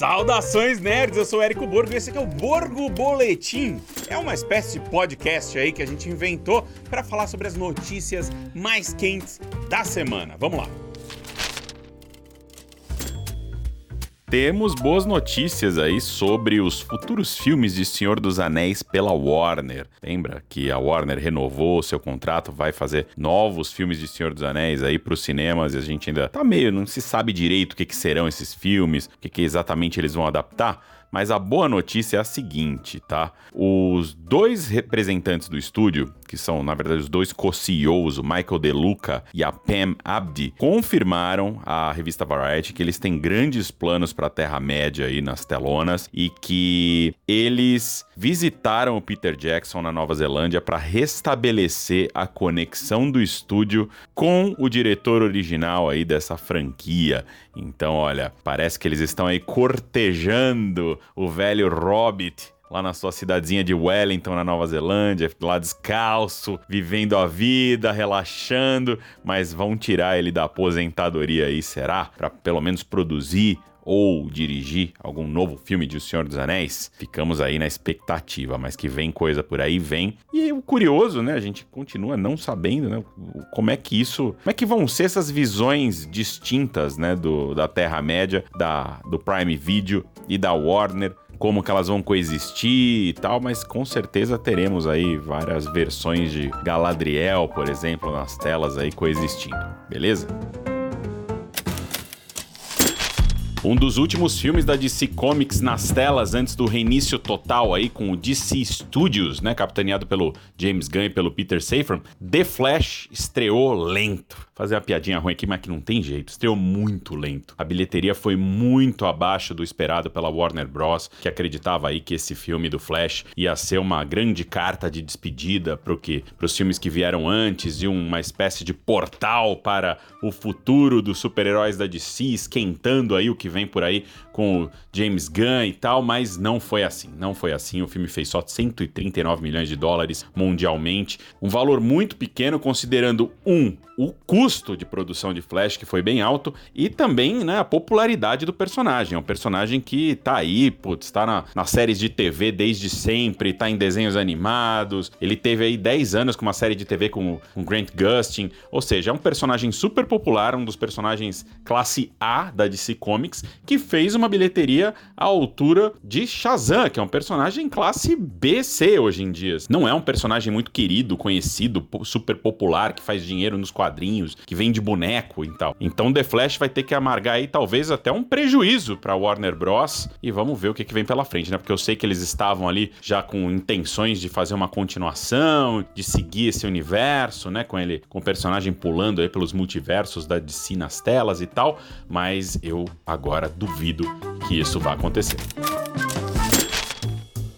Saudações nerds, eu sou o Érico Borgo e esse aqui é o Borgo Boletim. É uma espécie de podcast aí que a gente inventou para falar sobre as notícias mais quentes da semana. Vamos lá. Temos boas notícias aí sobre os futuros filmes de Senhor dos Anéis pela Warner. Lembra que a Warner renovou seu contrato, vai fazer novos filmes de Senhor dos Anéis aí para os cinemas e a gente ainda tá meio, não se sabe direito o que, que serão esses filmes, o que, que exatamente eles vão adaptar. Mas a boa notícia é a seguinte, tá? Os dois representantes do estúdio, que são, na verdade, os dois co-CEOs, o Michael DeLuca e a Pam Abdi, confirmaram à revista Variety que eles têm grandes planos para a Terra-média aí nas telonas e que eles visitaram o Peter Jackson na Nova Zelândia para restabelecer a conexão do estúdio com o diretor original aí dessa franquia. Então, olha, parece que eles estão aí cortejando o velho Hobbit lá na sua cidadezinha de Wellington, na Nova Zelândia, lá descalço, vivendo a vida, relaxando, mas vão tirar ele da aposentadoria aí, será? Para pelo menos produzir ou dirigir algum novo filme de O Senhor dos Anéis, ficamos aí na expectativa, mas que vem coisa por aí, vem. E o curioso, né, a gente continua não sabendo, né, como é que isso, como é que vão ser essas visões distintas, né, do, da Terra-média, da, do Prime Video e da Warner, como que elas vão coexistir e tal, mas com certeza teremos aí várias versões de Galadriel, por exemplo, nas telas aí coexistindo, beleza? Um dos últimos filmes da DC Comics nas telas antes do reinício total aí com o DC Studios, né, capitaneado pelo James Gunn e pelo Peter Safran, The Flash estreou lento fazer uma piadinha ruim aqui, mas que não tem jeito. Estreou muito lento. A bilheteria foi muito abaixo do esperado pela Warner Bros., que acreditava aí que esse filme do Flash ia ser uma grande carta de despedida para que os filmes que vieram antes e uma espécie de portal para o futuro dos super-heróis da DC, esquentando aí o que vem por aí com o James Gunn e tal, mas não foi assim. Não foi assim. O filme fez só 139 milhões de dólares mundialmente, um valor muito pequeno considerando um o custo de produção de Flash, que foi bem alto, e também né, a popularidade do personagem. É um personagem que tá aí, putz, tá na, nas séries de TV desde sempre, tá em desenhos animados. Ele teve aí 10 anos com uma série de TV com, com Grant Gustin, ou seja, é um personagem super popular, um dos personagens classe A da DC Comics, que fez uma bilheteria à altura de Shazam, que é um personagem classe BC hoje em dia. Não é um personagem muito querido, conhecido, super popular, que faz dinheiro nos quadrinhos que vem de boneco e tal. Então The Flash vai ter que amargar aí talvez até um prejuízo para Warner Bros. E vamos ver o que, que vem pela frente, né? Porque eu sei que eles estavam ali já com intenções de fazer uma continuação, de seguir esse universo, né? Com ele, com o personagem pulando aí pelos multiversos da DC nas telas e tal. Mas eu agora duvido que isso vá acontecer.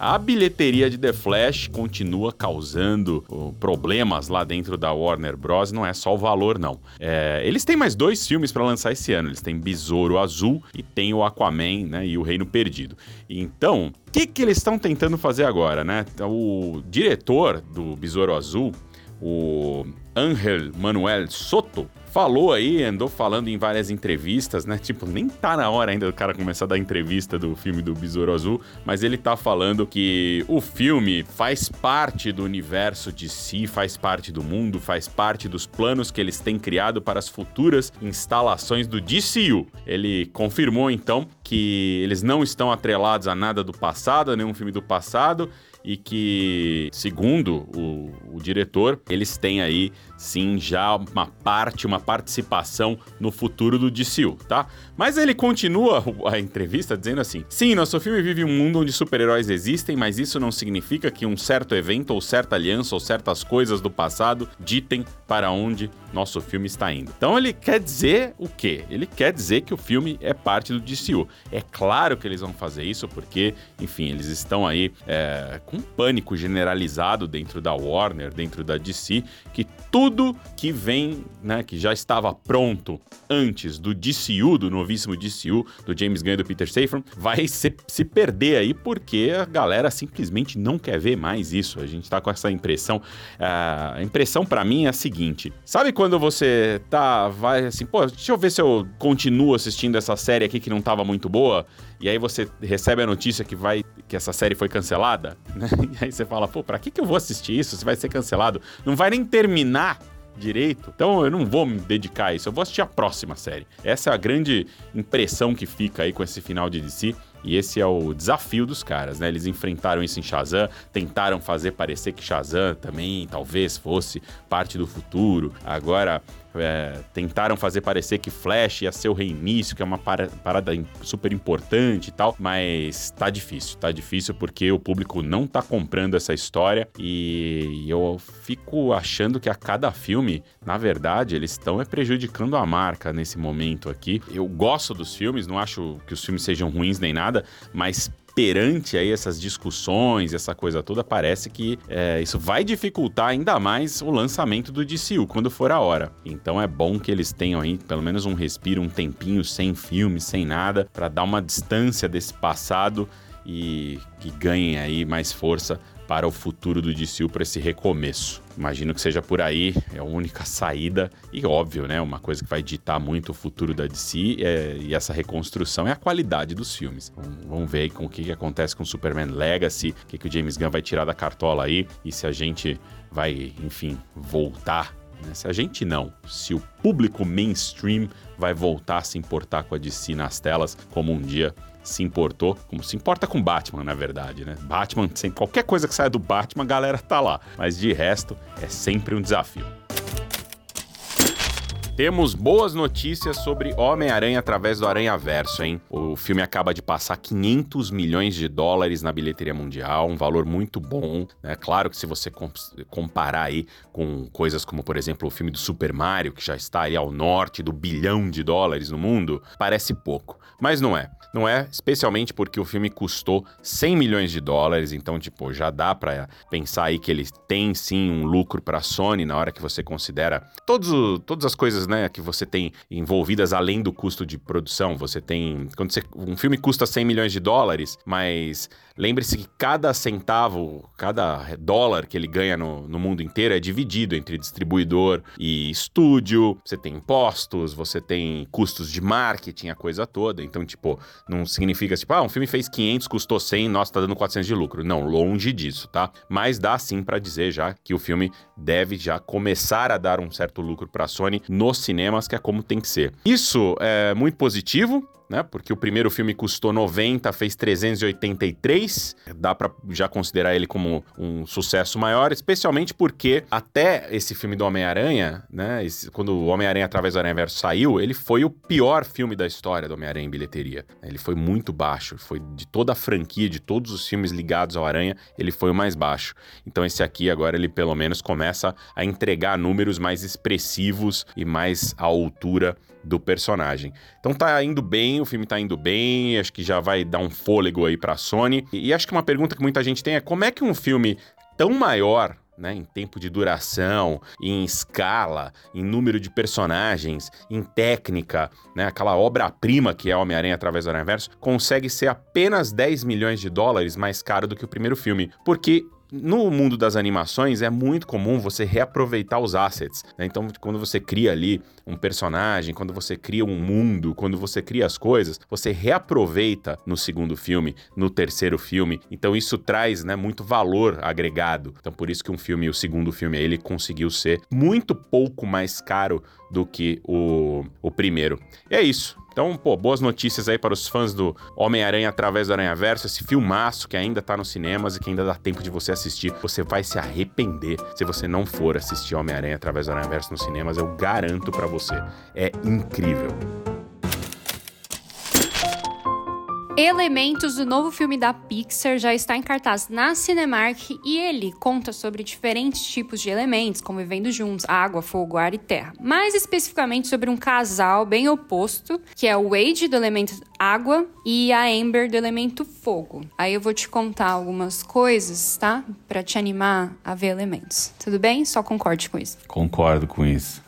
A bilheteria de The Flash continua causando uh, problemas lá dentro da Warner Bros. Não é só o valor, não. É, eles têm mais dois filmes para lançar esse ano. Eles têm Besouro Azul e tem o Aquaman né, e o Reino Perdido. Então, o que, que eles estão tentando fazer agora, né? O diretor do Besouro Azul, o Angel Manuel Soto, falou aí, andou falando em várias entrevistas, né? Tipo, nem tá na hora ainda do cara começar a dar entrevista do filme do Besouro Azul, mas ele tá falando que o filme faz parte do universo de si, faz parte do mundo, faz parte dos planos que eles têm criado para as futuras instalações do DCU. Ele confirmou então que eles não estão atrelados a nada do passado, a nenhum filme do passado, e que, segundo o, o, diretor, eles têm aí sim já uma parte, uma participação no futuro do DCU, tá? Mas ele continua a entrevista dizendo assim: sim, nosso filme vive um mundo onde super-heróis existem, mas isso não significa que um certo evento ou certa aliança ou certas coisas do passado ditem para onde nosso filme está indo. Então ele quer dizer o quê? Ele quer dizer que o filme é parte do DCU. É claro que eles vão fazer isso porque, enfim, eles estão aí é, com um pânico generalizado dentro da Warner, dentro da DC, que tudo que vem, né, que já estava pronto antes do DCU, do novíssimo DCU, do James Gunn e do Peter Safran, vai se, se perder aí porque a galera simplesmente não quer ver mais isso. A gente tá com essa impressão. A impressão para mim é a seguinte: sabe quando você tá, vai assim, pô, deixa eu ver se eu continuo assistindo essa série aqui que não tava muito boa, e aí você recebe a notícia que vai que essa série foi cancelada, né? E aí você fala, pô, pra que, que eu vou assistir isso se vai ser cancelado? Não vai nem terminar direito. Então eu não vou me dedicar a isso, eu vou assistir a próxima série. Essa é a grande impressão que fica aí com esse final de DC. E esse é o desafio dos caras, né? Eles enfrentaram isso em Shazam, tentaram fazer parecer que Shazam também talvez fosse parte do futuro. Agora é, tentaram fazer parecer que Flash ia ser o reinício, que é uma parada super importante e tal, mas tá difícil, tá difícil porque o público não tá comprando essa história e eu fico achando que a cada filme, na verdade, eles estão é prejudicando a marca nesse momento aqui. Eu gosto dos filmes, não acho que os filmes sejam ruins nem nada, mas perante aí essas discussões, essa coisa toda, parece que é, isso vai dificultar ainda mais o lançamento do DCU quando for a hora. Então é bom que eles tenham aí pelo menos um respiro, um tempinho sem filme, sem nada, para dar uma distância desse passado e que ganhem aí mais força para o futuro do DCU para esse recomeço. Imagino que seja por aí, é a única saída e óbvio, né? Uma coisa que vai ditar muito o futuro da DC é, e essa reconstrução é a qualidade dos filmes. Vamos ver aí com o que, que acontece com Superman Legacy, o que, que o James Gunn vai tirar da cartola aí e se a gente vai, enfim, voltar né? Se a gente não, se o público mainstream vai voltar a se importar com a DC nas telas, como um dia se importou, como se importa com Batman, na verdade, né? Batman, sem qualquer coisa que saia do Batman, a galera tá lá. Mas de resto, é sempre um desafio. Temos boas notícias sobre Homem-Aranha através do Aranha Verso, hein? O filme acaba de passar 500 milhões de dólares na bilheteria mundial, um valor muito bom. É claro que se você comparar aí com coisas como, por exemplo, o filme do Super Mario, que já está aí ao norte do bilhão de dólares no mundo, parece pouco. Mas não é. Não é, especialmente porque o filme custou 100 milhões de dólares, então, tipo, já dá para pensar aí que ele tem sim um lucro para a Sony na hora que você considera todos, todas as coisas né, que você tem envolvidas além do custo de produção. Você tem. Quando você, um filme custa 100 milhões de dólares, mas lembre-se que cada centavo, cada dólar que ele ganha no, no mundo inteiro é dividido entre distribuidor e estúdio. Você tem impostos, você tem custos de marketing, a coisa toda. Então, tipo, não significa tipo, ah, um filme fez 500, custou 100, nossa, tá dando 400 de lucro. Não, longe disso, tá? Mas dá sim para dizer já que o filme deve já começar a dar um certo lucro para a Sony no cinemas, que é como tem que ser. Isso é muito positivo, né? Porque o primeiro filme custou 90, fez 383. Dá para já considerar ele como um sucesso maior, especialmente porque até esse filme do Homem-Aranha, né? Esse, quando o Homem-Aranha através do Aranha-Verso saiu, ele foi o pior filme da história do Homem-Aranha em bilheteria. Ele foi muito baixo, foi de toda a franquia, de todos os filmes ligados ao Aranha, ele foi o mais baixo. Então esse aqui agora ele pelo menos começa a entregar números mais expressivos e mais à altura do personagem. Então tá indo bem, o filme tá indo bem, acho que já vai dar um fôlego aí pra Sony. E, e acho que uma pergunta que muita gente tem é como é que um filme tão maior né, em tempo de duração, em escala, em número de personagens, em técnica, né, aquela obra-prima que é Homem-Aranha através do Aranha-Verso, consegue ser apenas 10 milhões de dólares mais caro do que o primeiro filme. Porque no mundo das animações é muito comum você reaproveitar os assets. Né? Então, quando você cria ali um personagem, quando você cria um mundo, quando você cria as coisas, você reaproveita no segundo filme, no terceiro filme. Então, isso traz né, muito valor agregado. Então, por isso que um filme, o segundo filme, ele conseguiu ser muito pouco mais caro do que o, o primeiro. E é isso. Então, pô, boas notícias aí para os fãs do Homem-Aranha através do Aranha Verso, esse filmaço que ainda tá nos cinemas e que ainda dá tempo de você assistir. Você vai se arrepender se você não for assistir Homem-Aranha através do Aranha Verso nos cinemas, eu garanto para você. É incrível. Elementos do novo filme da Pixar já está em cartaz na Cinemark e ele conta sobre diferentes tipos de elementos convivendo juntos, água, fogo, ar e terra. Mais especificamente sobre um casal bem oposto, que é o Wade do elemento água e a Amber do elemento fogo. Aí eu vou te contar algumas coisas, tá? Para te animar a ver elementos. Tudo bem? Só concorde com isso. Concordo com isso.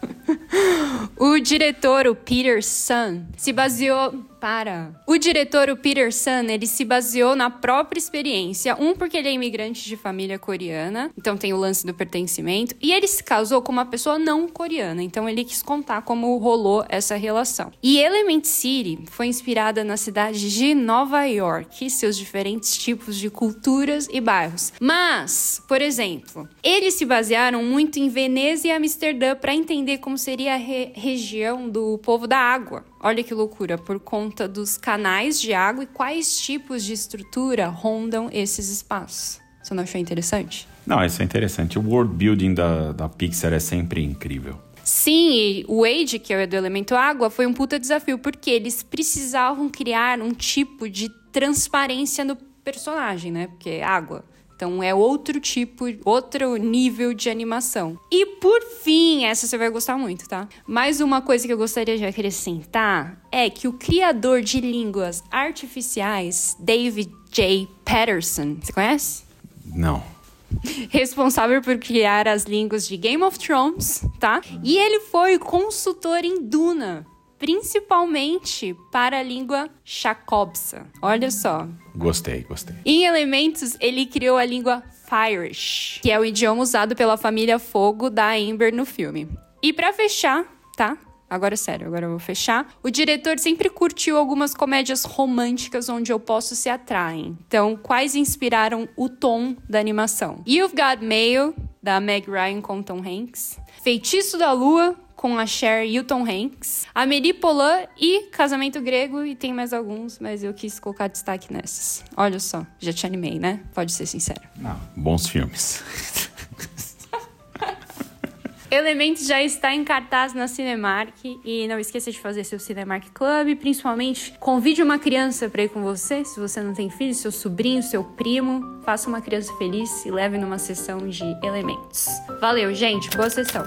o diretor, o Peter Sun, se baseou para. O diretor, o Peter Sun, ele se baseou na própria experiência. Um, porque ele é imigrante de família coreana, então tem o lance do pertencimento. E ele se casou com uma pessoa não coreana, então ele quis contar como rolou essa relação. E Element City foi inspirada na cidade de Nova York e seus diferentes tipos de culturas e bairros. Mas, por exemplo, eles se basearam muito em Veneza e Amsterdã para entender como seria a re região do povo da água. Olha que loucura, por conta dos canais de água e quais tipos de estrutura rondam esses espaços. Você não achou interessante? Não, isso é interessante. O world building da, da Pixar é sempre incrível. Sim, e o Wade, que é do elemento água, foi um puta desafio, porque eles precisavam criar um tipo de transparência no personagem, né? Porque é água. Então é outro tipo, outro nível de animação. E por fim, essa você vai gostar muito, tá? Mais uma coisa que eu gostaria de acrescentar é que o criador de línguas artificiais, David J. Patterson, você conhece? Não responsável por criar as línguas de Game of Thrones, tá? E ele foi consultor em Duna, principalmente para a língua Chakobsa. Olha só. Gostei, gostei. Em Elementos, ele criou a língua Firish, que é o idioma usado pela família Fogo da Amber no filme. E para fechar, tá? Agora é sério, agora eu vou fechar. O diretor sempre curtiu algumas comédias românticas onde eu posso se atraem. Então, quais inspiraram o tom da animação? You've Got Mail, da Meg Ryan com Tom Hanks. Feitiço da Lua, com a Cher e o Tom Hanks, Amélie Poulain e Casamento Grego, e tem mais alguns, mas eu quis colocar destaque nessas. Olha só, já te animei, né? Pode ser sincero. Não, bons filmes. Elementos já está em cartaz na Cinemark e não esqueça de fazer seu Cinemark Club, principalmente convide uma criança para ir com você, se você não tem filho, seu sobrinho, seu primo, faça uma criança feliz e leve numa sessão de Elementos. Valeu, gente, boa sessão.